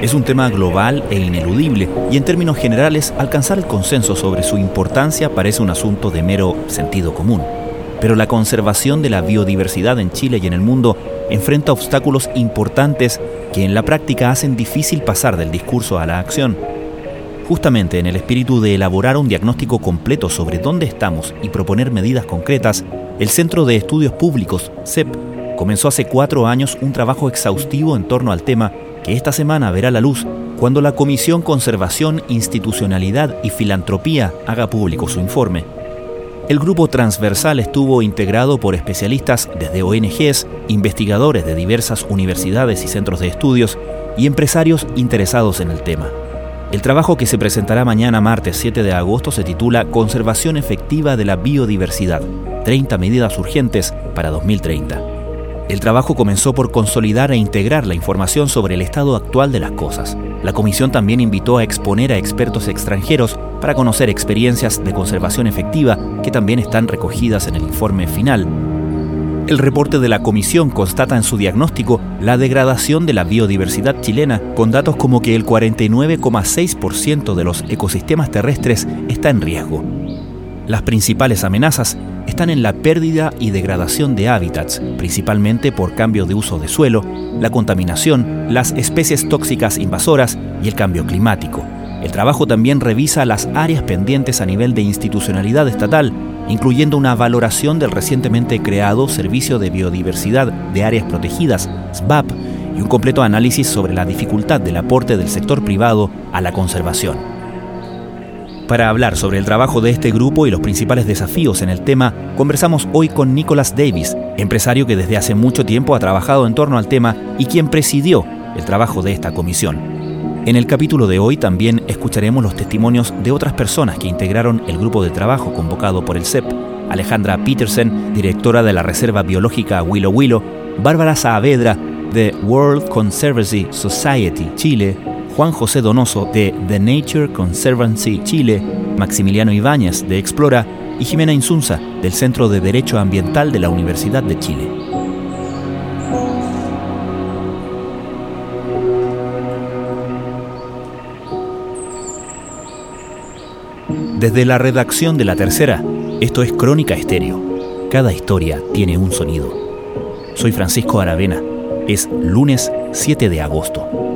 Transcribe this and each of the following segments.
Es un tema global e ineludible y en términos generales alcanzar el consenso sobre su importancia parece un asunto de mero sentido común. Pero la conservación de la biodiversidad en Chile y en el mundo enfrenta obstáculos importantes que en la práctica hacen difícil pasar del discurso a la acción. Justamente en el espíritu de elaborar un diagnóstico completo sobre dónde estamos y proponer medidas concretas, el Centro de Estudios Públicos, CEP, comenzó hace cuatro años un trabajo exhaustivo en torno al tema que esta semana verá la luz cuando la Comisión Conservación, Institucionalidad y Filantropía haga público su informe. El grupo transversal estuvo integrado por especialistas desde ONGs, investigadores de diversas universidades y centros de estudios y empresarios interesados en el tema. El trabajo que se presentará mañana martes 7 de agosto se titula Conservación efectiva de la biodiversidad, 30 medidas urgentes para 2030. El trabajo comenzó por consolidar e integrar la información sobre el estado actual de las cosas. La comisión también invitó a exponer a expertos extranjeros para conocer experiencias de conservación efectiva que también están recogidas en el informe final. El reporte de la comisión constata en su diagnóstico la degradación de la biodiversidad chilena, con datos como que el 49,6% de los ecosistemas terrestres está en riesgo. Las principales amenazas están en la pérdida y degradación de hábitats, principalmente por cambio de uso de suelo, la contaminación, las especies tóxicas invasoras y el cambio climático. El trabajo también revisa las áreas pendientes a nivel de institucionalidad estatal, incluyendo una valoración del recientemente creado Servicio de Biodiversidad de Áreas Protegidas, SBAP, y un completo análisis sobre la dificultad del aporte del sector privado a la conservación. Para hablar sobre el trabajo de este grupo y los principales desafíos en el tema, conversamos hoy con Nicholas Davis, empresario que desde hace mucho tiempo ha trabajado en torno al tema y quien presidió el trabajo de esta comisión. En el capítulo de hoy también escucharemos los testimonios de otras personas que integraron el grupo de trabajo convocado por el CEP. Alejandra Petersen, directora de la Reserva Biológica Willow Willow, Bárbara Saavedra, de World Conservancy Society Chile, Juan José Donoso de The Nature Conservancy Chile, Maximiliano Ibáñez de Explora y Jimena Insunza del Centro de Derecho Ambiental de la Universidad de Chile. Desde la redacción de La Tercera, esto es Crónica Estéreo. Cada historia tiene un sonido. Soy Francisco Aravena. Es lunes 7 de agosto.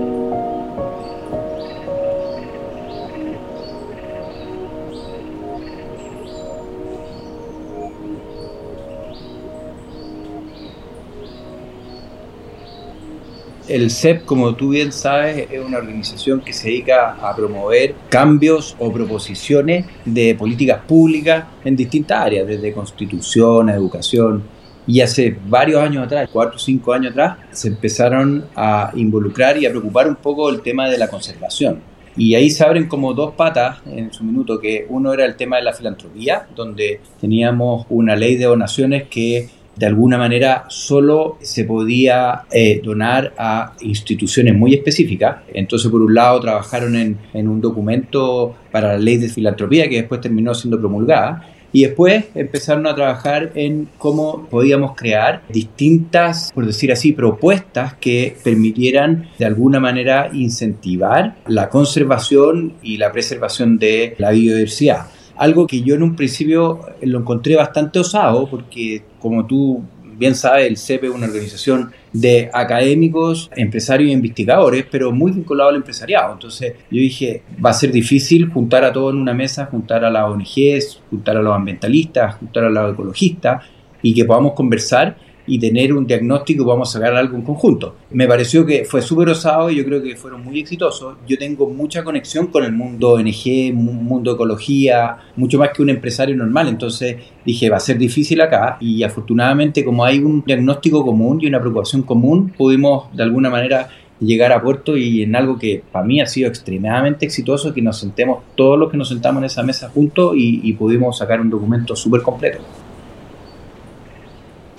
El CEP, como tú bien sabes, es una organización que se dedica a promover cambios o proposiciones de políticas públicas en distintas áreas, desde constitución a educación. Y hace varios años atrás, cuatro o cinco años atrás, se empezaron a involucrar y a preocupar un poco el tema de la conservación. Y ahí se abren como dos patas en su minuto, que uno era el tema de la filantropía, donde teníamos una ley de donaciones que de alguna manera solo se podía eh, donar a instituciones muy específicas. Entonces, por un lado, trabajaron en, en un documento para la ley de filantropía que después terminó siendo promulgada. Y después empezaron a trabajar en cómo podíamos crear distintas, por decir así, propuestas que permitieran de alguna manera incentivar la conservación y la preservación de la biodiversidad algo que yo en un principio lo encontré bastante osado, porque como tú bien sabes, el CEP es una organización de académicos, empresarios e investigadores, pero muy vinculado al empresariado. Entonces yo dije, va a ser difícil juntar a todos en una mesa, juntar a las ONGs, juntar a los ambientalistas, juntar a los ecologistas y que podamos conversar y tener un diagnóstico y vamos a sacar algo en conjunto. Me pareció que fue súper osado y yo creo que fueron muy exitosos. Yo tengo mucha conexión con el mundo ONG, mundo ecología, mucho más que un empresario normal. Entonces dije, va a ser difícil acá y afortunadamente como hay un diagnóstico común y una preocupación común, pudimos de alguna manera llegar a puerto y en algo que para mí ha sido extremadamente exitoso, que nos sentemos todos los que nos sentamos en esa mesa juntos y, y pudimos sacar un documento súper completo.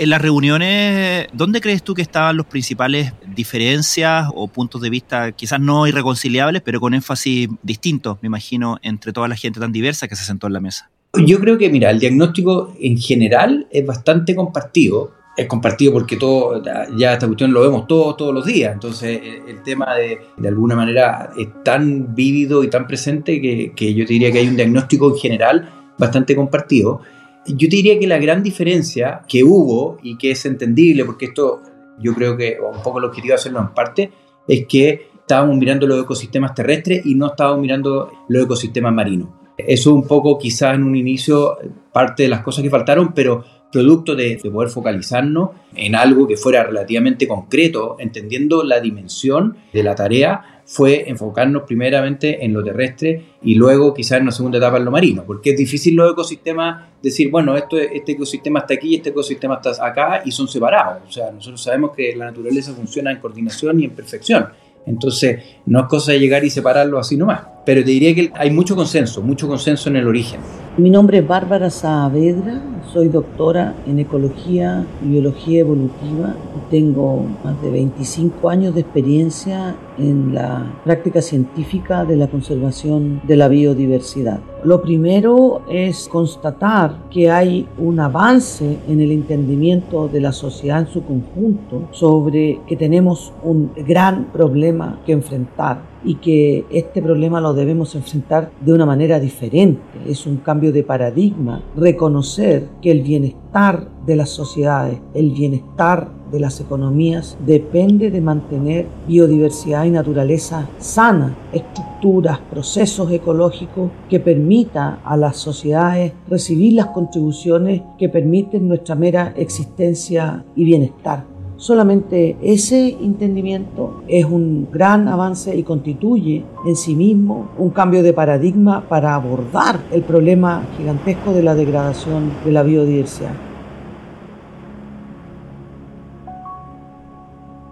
En las reuniones, ¿dónde crees tú que estaban los principales diferencias o puntos de vista quizás no irreconciliables, pero con énfasis distintos, me imagino, entre toda la gente tan diversa que se sentó en la mesa? Yo creo que, mira, el diagnóstico en general es bastante compartido. Es compartido porque todo, ya esta cuestión lo vemos todos, todos los días. Entonces, el, tema de, de alguna manera, es tan vívido y tan presente que, que yo te diría que hay un diagnóstico en general bastante compartido. Yo te diría que la gran diferencia que hubo y que es entendible, porque esto yo creo que un poco lo quería hacerlo en parte, es que estábamos mirando los ecosistemas terrestres y no estábamos mirando los ecosistemas marinos. Eso un poco quizás en un inicio parte de las cosas que faltaron, pero producto de, de, poder focalizarnos en algo que fuera relativamente concreto, entendiendo la dimensión de la tarea fue enfocarnos primeramente en lo terrestre y luego quizás en una segunda etapa en lo marino, porque es difícil los ecosistemas decir, bueno, esto, este ecosistema está aquí y este ecosistema está acá y son separados. O sea, nosotros sabemos que la naturaleza funciona en coordinación y en perfección. Entonces, no es cosa de llegar y separarlo así nomás. Pero te diría que hay mucho consenso, mucho consenso en el origen. Mi nombre es Bárbara Saavedra, soy doctora en Ecología y Biología Evolutiva y tengo más de 25 años de experiencia en la práctica científica de la conservación de la biodiversidad. Lo primero es constatar que hay un avance en el entendimiento de la sociedad en su conjunto sobre que tenemos un gran problema que enfrentar y que este problema lo debemos enfrentar de una manera diferente. Es un cambio de paradigma, reconocer que el bienestar de las sociedades, el bienestar de las economías depende de mantener biodiversidad y naturaleza sana, estructuras, procesos ecológicos que permita a las sociedades recibir las contribuciones que permiten nuestra mera existencia y bienestar. Solamente ese entendimiento es un gran avance y constituye en sí mismo un cambio de paradigma para abordar el problema gigantesco de la degradación de la biodiversidad.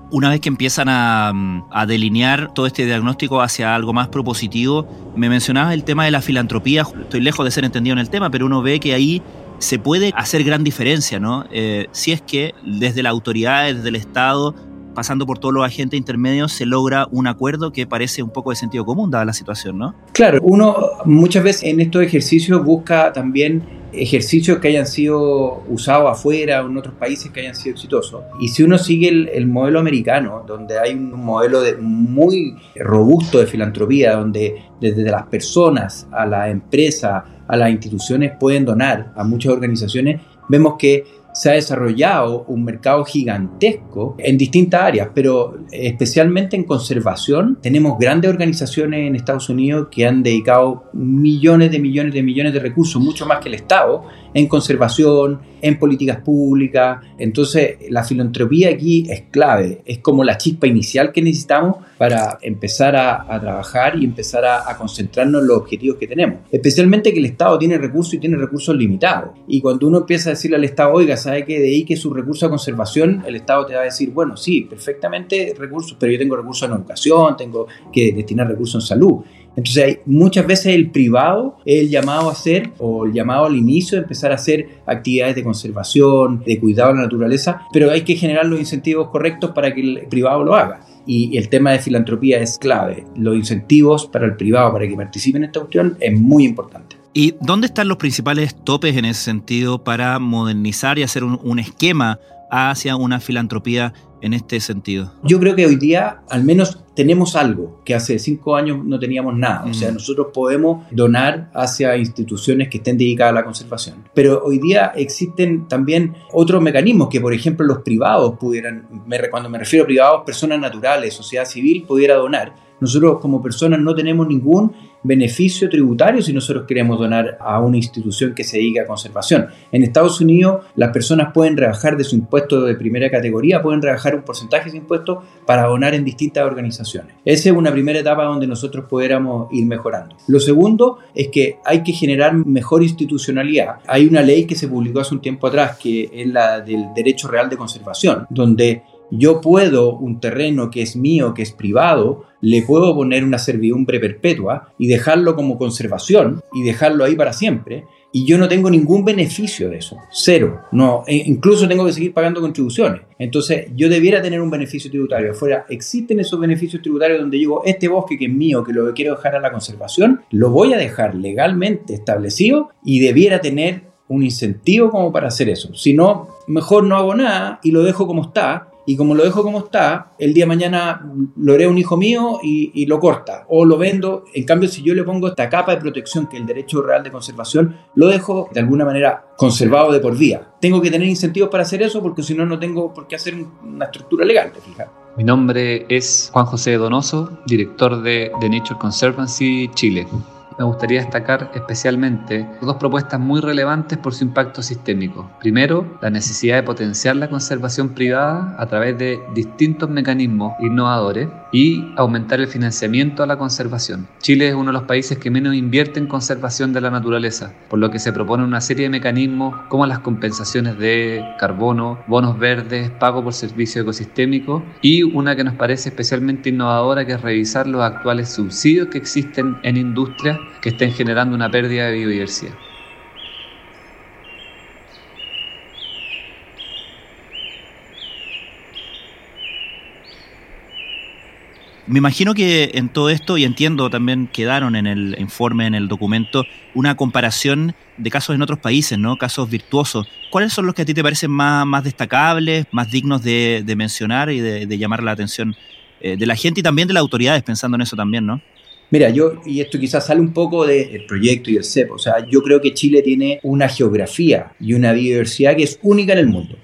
Una vez que empiezan a, a, delinear todo este diagnóstico hacia algo más propositivo, me mencionabas el tema de la filantropía. Estoy lejos de ser entendido en el tema, pero uno ve que ahí se puede hacer gran diferencia, ¿no? Eh, si es que desde la autoridad, desde el Estado, pasando por todos los agentes intermedios, se logra un acuerdo que parece un poco de sentido común, dada la situación, ¿no? Claro, uno muchas veces en estos ejercicios busca también ejercicios que hayan sido usados afuera o en otros países que hayan sido exitosos. Y si uno sigue el, modelo americano, donde hay un modelo de, muy robusto de filantropía, donde desde las personas a la empresa, a las instituciones pueden donar a muchas organizaciones, vemos que se ha desarrollado un mercado gigantesco en distintas áreas, pero especialmente en conservación. Tenemos grandes organizaciones en Estados Unidos que han dedicado millones de millones de millones de recursos, mucho más que el Estado, en conservación, en políticas públicas. Entonces, la filantropía aquí es clave, es como la chispa inicial que necesitamos para empezar a, trabajar y empezar a, concentrarnos en los objetivos que tenemos. Especialmente que el Estado tiene recursos y tiene recursos limitados. Y cuando uno empieza a decirle al Estado, oiga, ¿sabe que dedique su recurso a conservación? El Estado te va a decir, bueno, sí, perfectamente recursos, pero yo tengo recursos en educación, tengo que destinar recursos en salud. Entonces hay, muchas veces el privado es el llamado a hacer o el llamado al inicio de empezar a hacer actividades de conservación, de cuidado de la naturaleza, pero hay que generar los incentivos correctos para que el privado lo haga. Y el tema de filantropía es clave. Los incentivos para el privado, para que participe en esta cuestión, es muy importante. ¿Y dónde están los principales topes en ese sentido para modernizar y hacer un esquema hacia una filantropía en este sentido? Yo creo que hoy día al menos tenemos algo que hace cinco años no teníamos nada. O sea, mm. nosotros podemos donar hacia instituciones que estén dedicadas a la conservación. Pero hoy día existen también otros mecanismos que, por ejemplo, los privados pudieran, cuando me refiero a privados, personas naturales, sociedad civil, pudiera donar. Nosotros como personas no tenemos ningún beneficio tributario si nosotros queremos donar a una institución que se dedica a conservación. En Estados Unidos las personas pueden rebajar de su impuesto de primera categoría, pueden rebajar un porcentaje de impuesto para donar en distintas organizaciones. Esa es una primera etapa donde nosotros pudiéramos ir mejorando. Lo segundo es que hay que generar mejor institucionalidad. Hay una ley que se publicó hace un tiempo atrás que es la del derecho real de conservación, donde yo puedo un terreno que es mío, que es privado, le puedo poner una servidumbre perpetua y dejarlo como conservación y dejarlo ahí para siempre y yo no tengo ningún beneficio de eso, cero. No, e incluso tengo que seguir pagando contribuciones. Entonces, yo debiera tener un beneficio tributario. Afuera existen esos beneficios tributarios donde digo, este bosque que es mío, que lo quiero dejar a la conservación, lo voy a dejar legalmente establecido y debiera tener un incentivo como para hacer eso. Si no, mejor no hago nada y lo dejo como está y como lo dejo como está, el día de mañana lo haré un hijo mío y, lo corta o lo vendo. En cambio, si yo le pongo esta capa de protección que es el derecho real de conservación, lo dejo de alguna manera conservado de por vía. Tengo que tener incentivos para hacer eso porque si no, no tengo por qué hacer una estructura legal, ¿te Mi nombre es Juan José Donoso, director de The Nature Conservancy Chile me gustaría destacar especialmente dos propuestas muy relevantes por su impacto sistémico. Primero, la necesidad de potenciar la conservación privada a través de distintos mecanismos innovadores y aumentar el financiamiento a la conservación. Chile es uno de los países que menos invierte en conservación de la naturaleza, por lo que se propone una serie de mecanismos como las compensaciones de carbono, bonos verdes, pago por servicio ecosistémico y una que nos parece especialmente innovadora que es revisar los actuales subsidios que existen en industrias que estén generando una pérdida de biodiversidad. Me imagino que en todo esto, y entiendo también, quedaron en el informe, en el documento, una comparación de casos en otros países, ¿no? Casos virtuosos. ¿Cuáles son los que a ti te parecen más, más destacables, más dignos de, mencionar y de, llamar la atención eh, de la gente y también de las autoridades, pensando en eso también, ¿no? Mira, yo, y esto quizás sale un poco del proyecto y del CEP, o sea, yo creo que Chile tiene una geografía y una biodiversidad que es única en el mundo.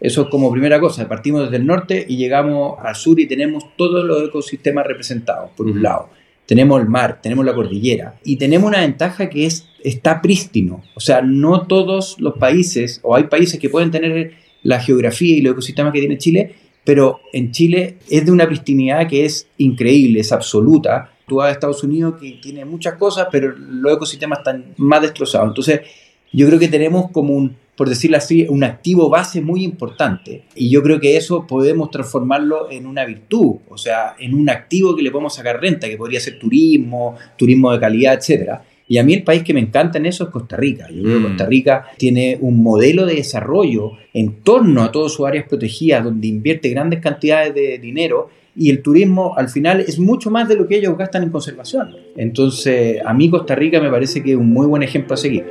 Eso es como primera cosa, partimos desde el norte y llegamos al sur y tenemos todos los ecosistemas representados, por un lado. Tenemos el mar, tenemos la cordillera y tenemos una ventaja que es está prístino. O sea, no todos los países, o hay países que pueden tener la geografía y los ecosistemas que tiene Chile, pero en Chile es de una pristinidad que es increíble, es absoluta Tú vas a Estados Unidos que tiene muchas cosas, pero los ecosistemas están más destrozados. Entonces, yo creo que tenemos como un, por decirlo así, un activo base muy importante. Y yo creo que eso podemos transformarlo en una virtud, o sea, en un activo que le podemos sacar renta, que podría ser turismo, turismo de calidad, etcétera. Y a mí el país que me encanta en eso es Costa Rica. Yo creo que mm. Costa Rica tiene un modelo de desarrollo en torno a todas sus áreas protegidas, donde invierte grandes cantidades de dinero y el turismo al final es mucho más de lo que ellos gastan en conservación. Entonces, a mí Costa Rica me parece que es un muy buen ejemplo a seguir.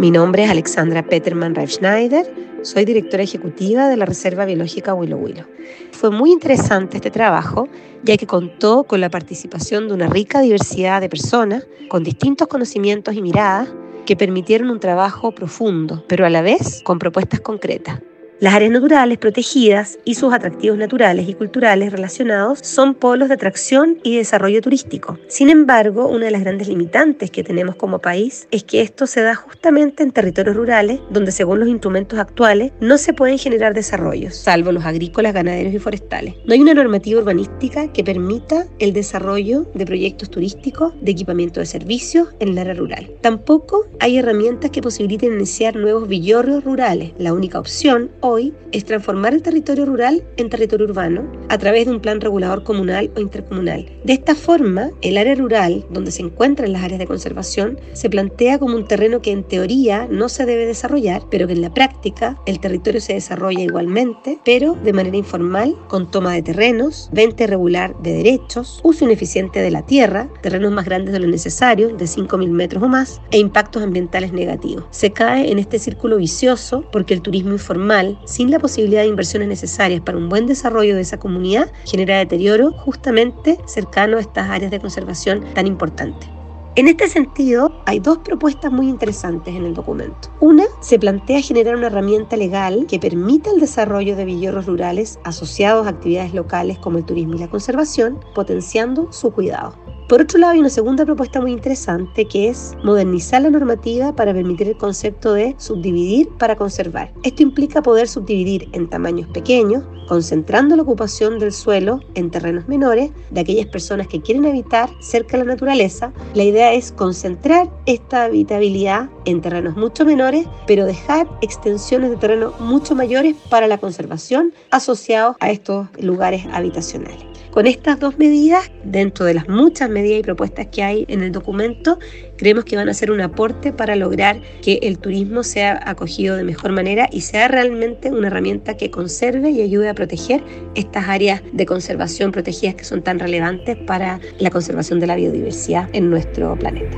Mi nombre es Alexandra Peterman Reif-Schneider, soy directora ejecutiva de la Reserva Biológica Huilo Huilo. Fue muy interesante este trabajo, ya que contó con la participación de una rica diversidad de personas con distintos conocimientos y miradas que permitieron un trabajo profundo, pero a la vez con propuestas concretas. Las áreas naturales protegidas y sus atractivos naturales y culturales relacionados son polos de atracción y desarrollo turístico. Sin embargo, una de las grandes limitantes que tenemos como país es que esto se da justamente en territorios rurales donde según los instrumentos actuales no se pueden generar desarrollos, salvo los agrícolas, ganaderos y forestales. No hay una normativa urbanística que permita el desarrollo de proyectos turísticos de equipamiento de servicios en el área rural. Tampoco hay herramientas que posibiliten iniciar nuevos villorrios rurales. La única opción hoy es transformar el territorio rural en territorio urbano a través de un plan regulador comunal o intercomunal. De esta forma, el área rural, donde se encuentran las áreas de conservación, se plantea como un terreno que en teoría no se debe desarrollar, pero que en la práctica el territorio se desarrolla igualmente, pero de manera informal, con toma de terrenos, venta irregular de derechos, uso ineficiente de la tierra, terrenos más grandes de lo necesario, de 5.000 metros o más, e impactos ambientales negativos. Se cae en este círculo vicioso porque el turismo informal sin la posibilidad de inversiones necesarias para un buen desarrollo de esa comunidad, genera deterioro justamente cercano a estas áreas de conservación tan importantes. En este sentido, hay dos propuestas muy interesantes en el documento. Una, se plantea generar una herramienta legal que permita el desarrollo de villorros rurales asociados a actividades locales como el turismo y la conservación, potenciando su cuidado. Por otro lado, hay una segunda propuesta muy interesante que es modernizar la normativa para permitir el concepto de subdividir para conservar. Esto implica poder subdividir en tamaños pequeños, concentrando la ocupación del suelo en terrenos menores de aquellas personas que quieren habitar cerca de la naturaleza. La idea es concentrar esta habitabilidad en terrenos mucho menores, pero dejar extensiones de terreno mucho mayores para la conservación asociados a estos lugares habitacionales. Con estas dos medidas, dentro de las muchas medidas y propuestas que hay en el documento, creemos que van a ser un aporte para lograr que el turismo sea acogido de mejor manera y sea realmente una herramienta que conserve y ayude a proteger estas áreas de conservación protegidas que son tan relevantes para la conservación de la biodiversidad en nuestro planeta.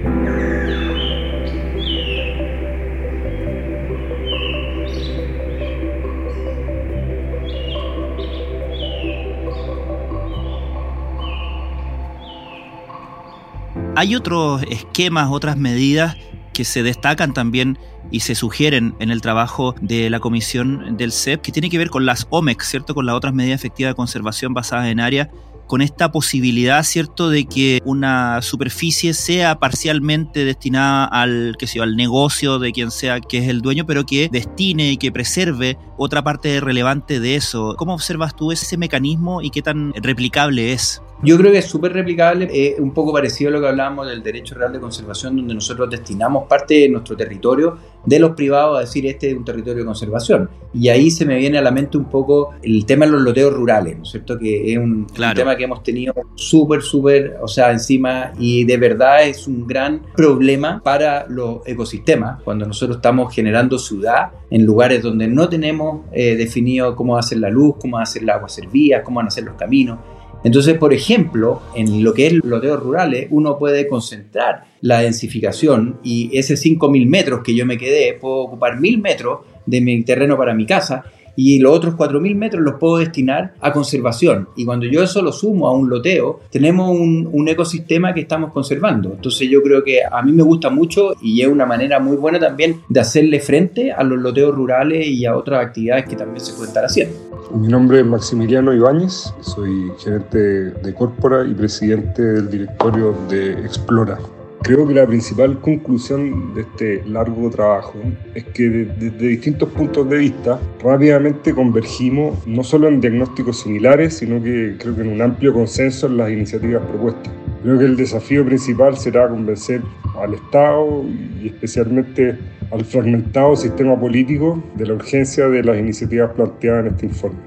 Hay otros esquemas, otras medidas que se destacan también y se sugieren en el trabajo de la comisión del CEP, que tiene que ver con las OMEC, ¿cierto? Con las otras medidas efectivas de conservación basadas en área con esta posibilidad, ¿cierto?, de que una superficie sea parcialmente destinada al, al negocio de quien sea que es el dueño, pero que destine y que preserve otra parte relevante de eso. ¿Cómo observas tú ese mecanismo y qué tan replicable es? Yo creo que es súper replicable, es un poco parecido a lo que hablábamos del derecho real de conservación, donde nosotros destinamos parte de nuestro territorio de los privados a decir este es un territorio de conservación. Y ahí se me viene a la mente un poco el tema de los loteos rurales, ¿no es cierto? Que es un, tema que hemos tenido súper, súper, o sea, encima y de verdad es un gran problema para los ecosistemas cuando nosotros estamos generando ciudad en lugares donde no tenemos eh, definido cómo hacer la luz, cómo hacer el agua servida, cómo van a hacer los caminos. Entonces, por ejemplo, en lo que es loteos rurales, uno puede concentrar la densificación y ese 5.000 metros que yo me quedé, puedo ocupar 1.000 metros de mi terreno para mi casa y los otros 4.000 metros los puedo destinar a conservación. Y cuando yo eso lo sumo a un loteo, tenemos un, un, ecosistema que estamos conservando. Entonces yo creo que a mí me gusta mucho y es una manera muy buena también de hacerle frente a los loteos rurales y a otras actividades que también se pueden estar haciendo. Mi nombre es Maximiliano Ibáñez, soy gerente de Corpora y presidente del directorio de Explora. Creo que la principal conclusión de este largo trabajo es que desde distintos puntos de vista rápidamente convergimos no solo en diagnósticos similares, sino que creo que en un amplio consenso en las iniciativas propuestas. Creo que el desafío principal será convencer al Estado y especialmente al fragmentado sistema político de la urgencia de las iniciativas planteadas en este informe.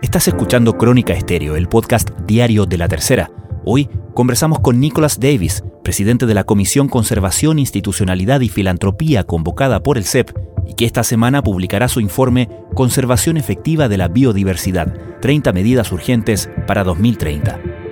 Estás escuchando Crónica Estéreo, el podcast diario de la tercera. Hoy conversamos con Nicholas Davis, presidente de la Comisión Conservación, Institucionalidad y Filantropía convocada por el CEP, y que esta semana publicará su informe Conservación Efectiva de la Biodiversidad, 30 medidas urgentes para 2030.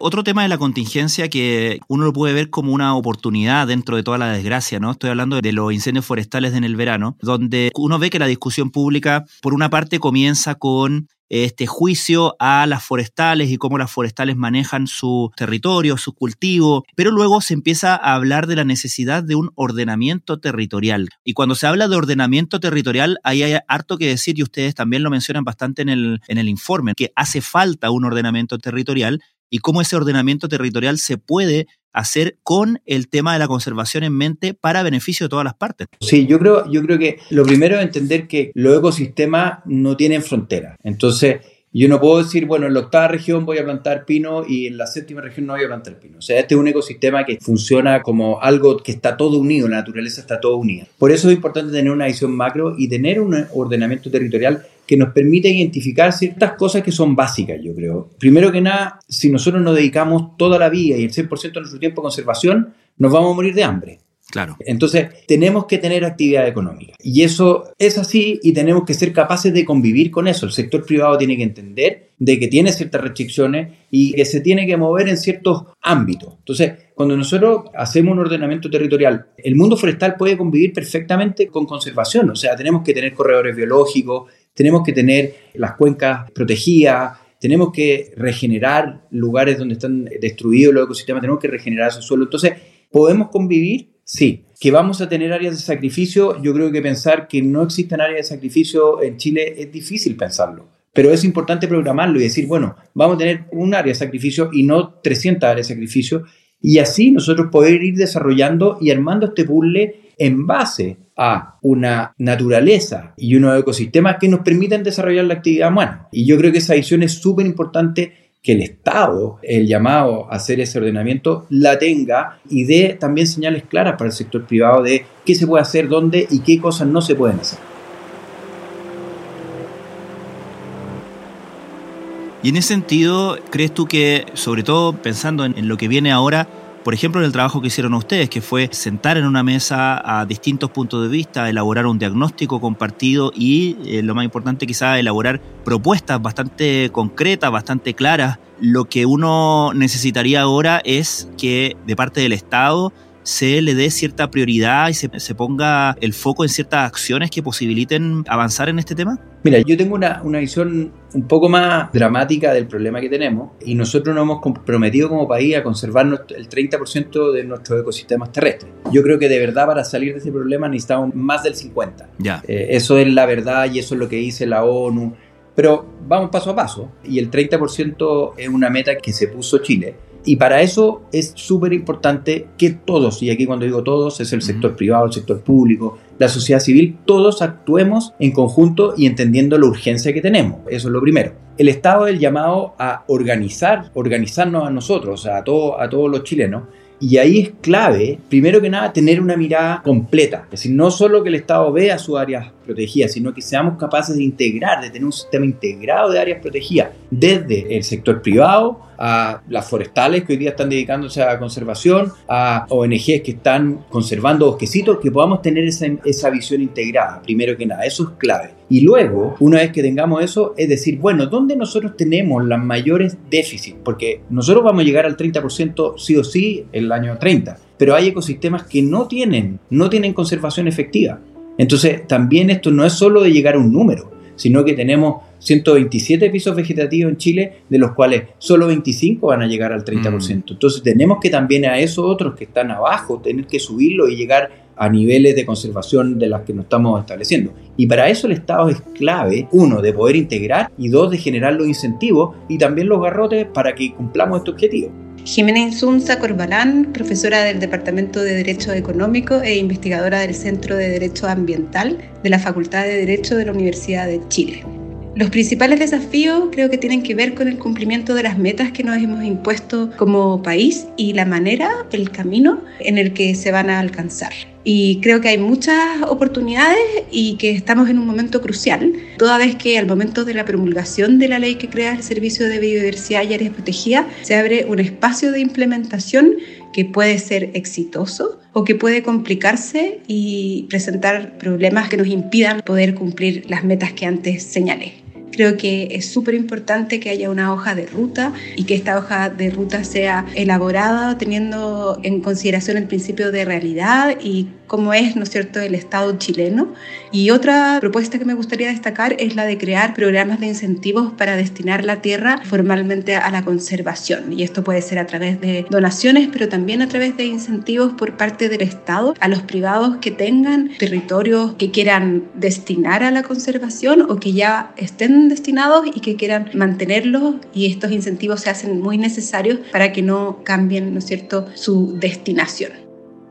Otro tema de la contingencia que uno lo puede ver como una oportunidad dentro de toda la desgracia, ¿no? Estoy hablando de los incendios forestales en el verano, donde uno ve que la discusión pública, por una parte, comienza con este juicio a las forestales y cómo las forestales manejan su territorio, su cultivo, pero luego se empieza a hablar de la necesidad de un ordenamiento territorial. Y cuando se habla de ordenamiento territorial, ahí hay harto que decir, y ustedes también lo mencionan bastante en el, en el informe, que hace falta un ordenamiento territorial y cómo ese ordenamiento territorial se puede hacer con el tema de la conservación en mente para beneficio de todas las partes. Sí, yo creo, yo creo que lo primero es entender que los ecosistemas no tienen frontera. Entonces, yo no puedo decir, bueno, en la octava región voy a plantar pino y en la séptima región no voy a plantar pino. O sea, este es un ecosistema que funciona como algo que está todo unido, la naturaleza está todo unida. Por eso es importante tener una visión macro y tener un ordenamiento territorial que nos permite identificar ciertas cosas que son básicas, yo creo. Primero que nada, si nosotros nos dedicamos toda la vida y el 100% de nuestro tiempo a conservación, nos vamos a morir de hambre. Claro. Entonces, tenemos que tener actividad económica. Y eso es así y tenemos que ser capaces de convivir con eso. El sector privado tiene que entender de que tiene ciertas restricciones y que se tiene que mover en ciertos ámbitos. Entonces, cuando nosotros hacemos un ordenamiento territorial, el mundo forestal puede convivir perfectamente con conservación. O sea, tenemos que tener corredores biológicos, tenemos que tener las cuencas protegidas, tenemos que regenerar lugares donde están destruidos los ecosistemas, tenemos que regenerar su suelo. Entonces, ¿podemos convivir? Sí. ¿Que vamos a tener áreas de sacrificio? Yo creo que pensar que no existen áreas de sacrificio en Chile es difícil pensarlo. Pero es importante programarlo y decir, bueno, vamos a tener un área de sacrificio y no 300 áreas de sacrificio. Y así nosotros poder ir desarrollando y armando este puzzle en base a una naturaleza y unos ecosistemas que nos permitan desarrollar la actividad humana. Y yo creo que esa visión es súper importante que el Estado, el llamado a hacer ese ordenamiento, la tenga y dé también señales claras para el sector privado de qué se puede hacer, dónde y qué cosas no se pueden hacer. Y en ese sentido, ¿crees tú que, sobre todo pensando en, lo que viene ahora, por ejemplo, en el trabajo que hicieron ustedes, que fue sentar en una mesa a distintos puntos de vista, elaborar un diagnóstico compartido y, eh, lo más importante quizá, elaborar propuestas bastante concretas, bastante claras. Lo que uno necesitaría ahora es que de parte del Estado se le dé cierta prioridad y se, se, ponga el foco en ciertas acciones que posibiliten avanzar en este tema? Mira, yo tengo una, una, visión un poco más dramática del problema que tenemos y nosotros nos hemos comprometido como país a conservar el 30% de nuestros ecosistemas terrestres. Yo creo que de verdad para salir de ese problema necesitamos más del 50%. Ya. Eh, eso es la verdad y eso es lo que dice la ONU. Pero vamos paso a paso y el 30% es una meta que se puso Chile y para eso es súper importante que todos, y aquí cuando digo todos es el sector privado, el sector público, la sociedad civil, todos actuemos en conjunto y entendiendo la urgencia que tenemos. Eso es lo primero. El Estado es el llamado a organizar, organizarnos a nosotros, a, todo, a todos los chilenos, y ahí es clave, primero que nada, tener una mirada completa. Es decir, no solo que el Estado vea sus áreas protegidas, sino que seamos capaces de integrar, de tener un sistema integrado de áreas protegidas, desde el sector privado a las forestales que hoy día están dedicándose a conservación, a ONGs que están conservando bosquecitos, que podamos tener esa, esa visión integrada, primero que nada, eso es clave. Y luego, una vez que tengamos eso, es decir, bueno, ¿dónde nosotros tenemos los mayores déficits? Porque nosotros vamos a llegar al 30% sí o sí el año 30, pero hay ecosistemas que no tienen, no tienen conservación efectiva. Entonces, también esto no es solo de llegar a un número, sino que tenemos 127 pisos vegetativos en Chile, de los cuales solo 25 van a llegar al 30%. Mm. Entonces tenemos que también a esos otros que están abajo, tener que subirlo y llegar a niveles de conservación de las que nos estamos estableciendo. Y para eso el Estado es clave, uno, de poder integrar y dos, de generar los incentivos y también los garrotes para que cumplamos este objetivo. Jimena Insunza Corbalán, profesora del Departamento de Derecho Económico e investigadora del Centro de Derecho Ambiental de la Facultad de Derecho de la Universidad de Chile. Los principales desafíos creo que tienen que ver con el cumplimiento de las metas que nos hemos impuesto como país y la manera, el camino en el que se van a alcanzar. Y creo que hay muchas oportunidades y que estamos en un momento crucial, toda vez que al momento de la promulgación de la ley que crea el Servicio de Biodiversidad y Áreas Protegidas se abre un espacio de implementación que puede ser exitoso o que puede complicarse y presentar problemas que nos impidan poder cumplir las metas que antes señalé. Creo que es súper importante que haya una hoja de ruta y que esta hoja de ruta sea elaborada teniendo en consideración el principio de realidad y cómo es, ¿no es cierto?, el Estado chileno. Y otra propuesta que me gustaría destacar es la de crear programas de incentivos para destinar la tierra formalmente a la conservación. Y esto puede ser a través de donaciones, pero también a través de incentivos por parte del Estado a los privados que tengan territorios que quieran destinar a la conservación o que ya estén destinados y que quieran mantenerlos. Y estos incentivos se hacen muy necesarios para que no cambien, ¿no es cierto?, su destinación.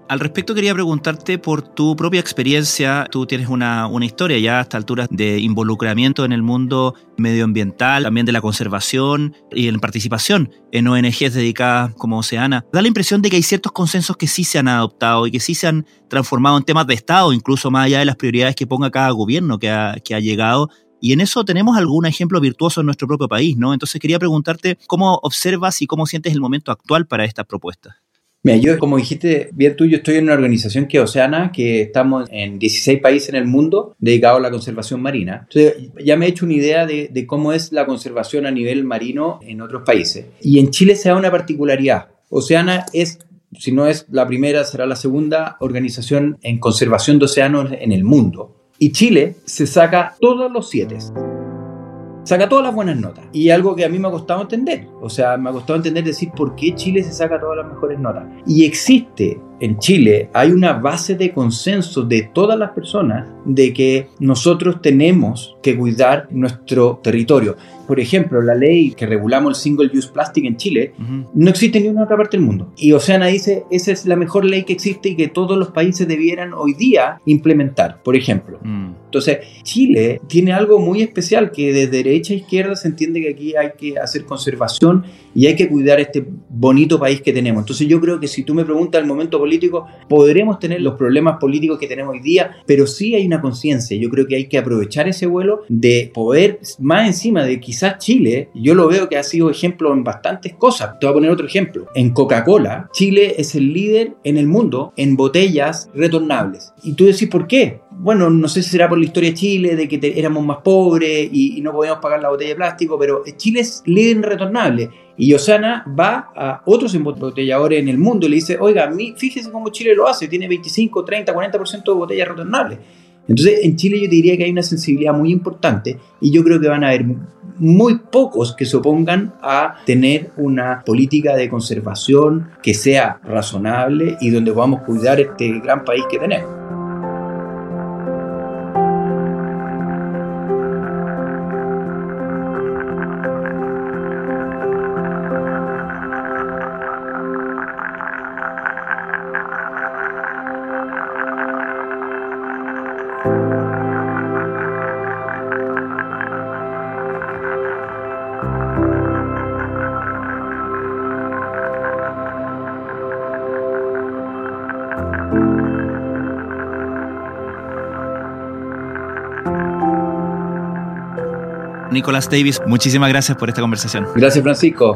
Al respecto quería preguntarte por tu propia experiencia. Tú tienes una, historia ya a esta altura de involucramiento en el mundo medioambiental, también de la conservación y en participación en ONGs dedicadas como Oceana. Da la impresión de que hay ciertos consensos que sí se han adoptado y que sí se han transformado en temas de Estado, incluso más allá de las prioridades que ponga cada gobierno que ha, que ha llegado. Y en eso tenemos algún ejemplo virtuoso en nuestro propio país, ¿no? Entonces quería preguntarte cómo observas y cómo sientes el momento actual para estas propuestas. Mira, yo, como dijiste bien tú, yo estoy en una organización que Oceana, que estamos en 16 países en el mundo dedicados a la conservación marina. Entonces, ya me he hecho una idea de, de cómo es la conservación a nivel marino en otros países. Y en Chile se da una particularidad. Oceana es si no es la primera, será la segunda organización en conservación de océanos en el mundo. Y Chile se saca todos los siete saca todas las buenas notas. Y algo que a mí me ha costado entender. O sea, me ha costado entender decir por qué Chile se saca todas las mejores notas. Y existe en Chile hay una base de consenso de todas las personas de que nosotros tenemos que cuidar nuestro territorio. Por ejemplo, la ley que regulamos el single use plastic en Chile no existe en ninguna otra parte del mundo. Y Oceana dice, esa es la mejor ley que existe y que todos los países debieran hoy día implementar, por ejemplo. Mm. Entonces, Chile tiene algo muy especial que de derecha a izquierda se entiende que aquí hay que hacer conservación y hay que cuidar este bonito país que tenemos. Entonces, yo creo que si tú me preguntas el momento podremos tener los problemas políticos que tenemos hoy día, pero sí hay una conciencia. Yo creo que hay que aprovechar ese vuelo de poder, más encima de quizás Chile, yo lo veo que ha sido ejemplo en bastantes cosas. Te voy a poner otro ejemplo. En Coca-Cola, Chile es el líder en el mundo en botellas retornables. Y tú decís, ¿por qué? Bueno, no sé si será por la historia de Chile, de que éramos más pobres y, no podíamos pagar la botella de plástico, pero Chile es líder retornable. Y Osana va a otros embotelladores en el mundo y le dice, oiga, fíjese cómo Chile lo hace, tiene 25, 30, 40% de botellas retornables. Entonces, en Chile yo diría que hay una sensibilidad muy importante y yo creo que van a haber muy pocos que se opongan a tener una política de conservación que sea razonable y donde podamos cuidar este gran país que tenemos. Nicolás Davis, muchísimas gracias por esta conversación. Gracias, Francisco.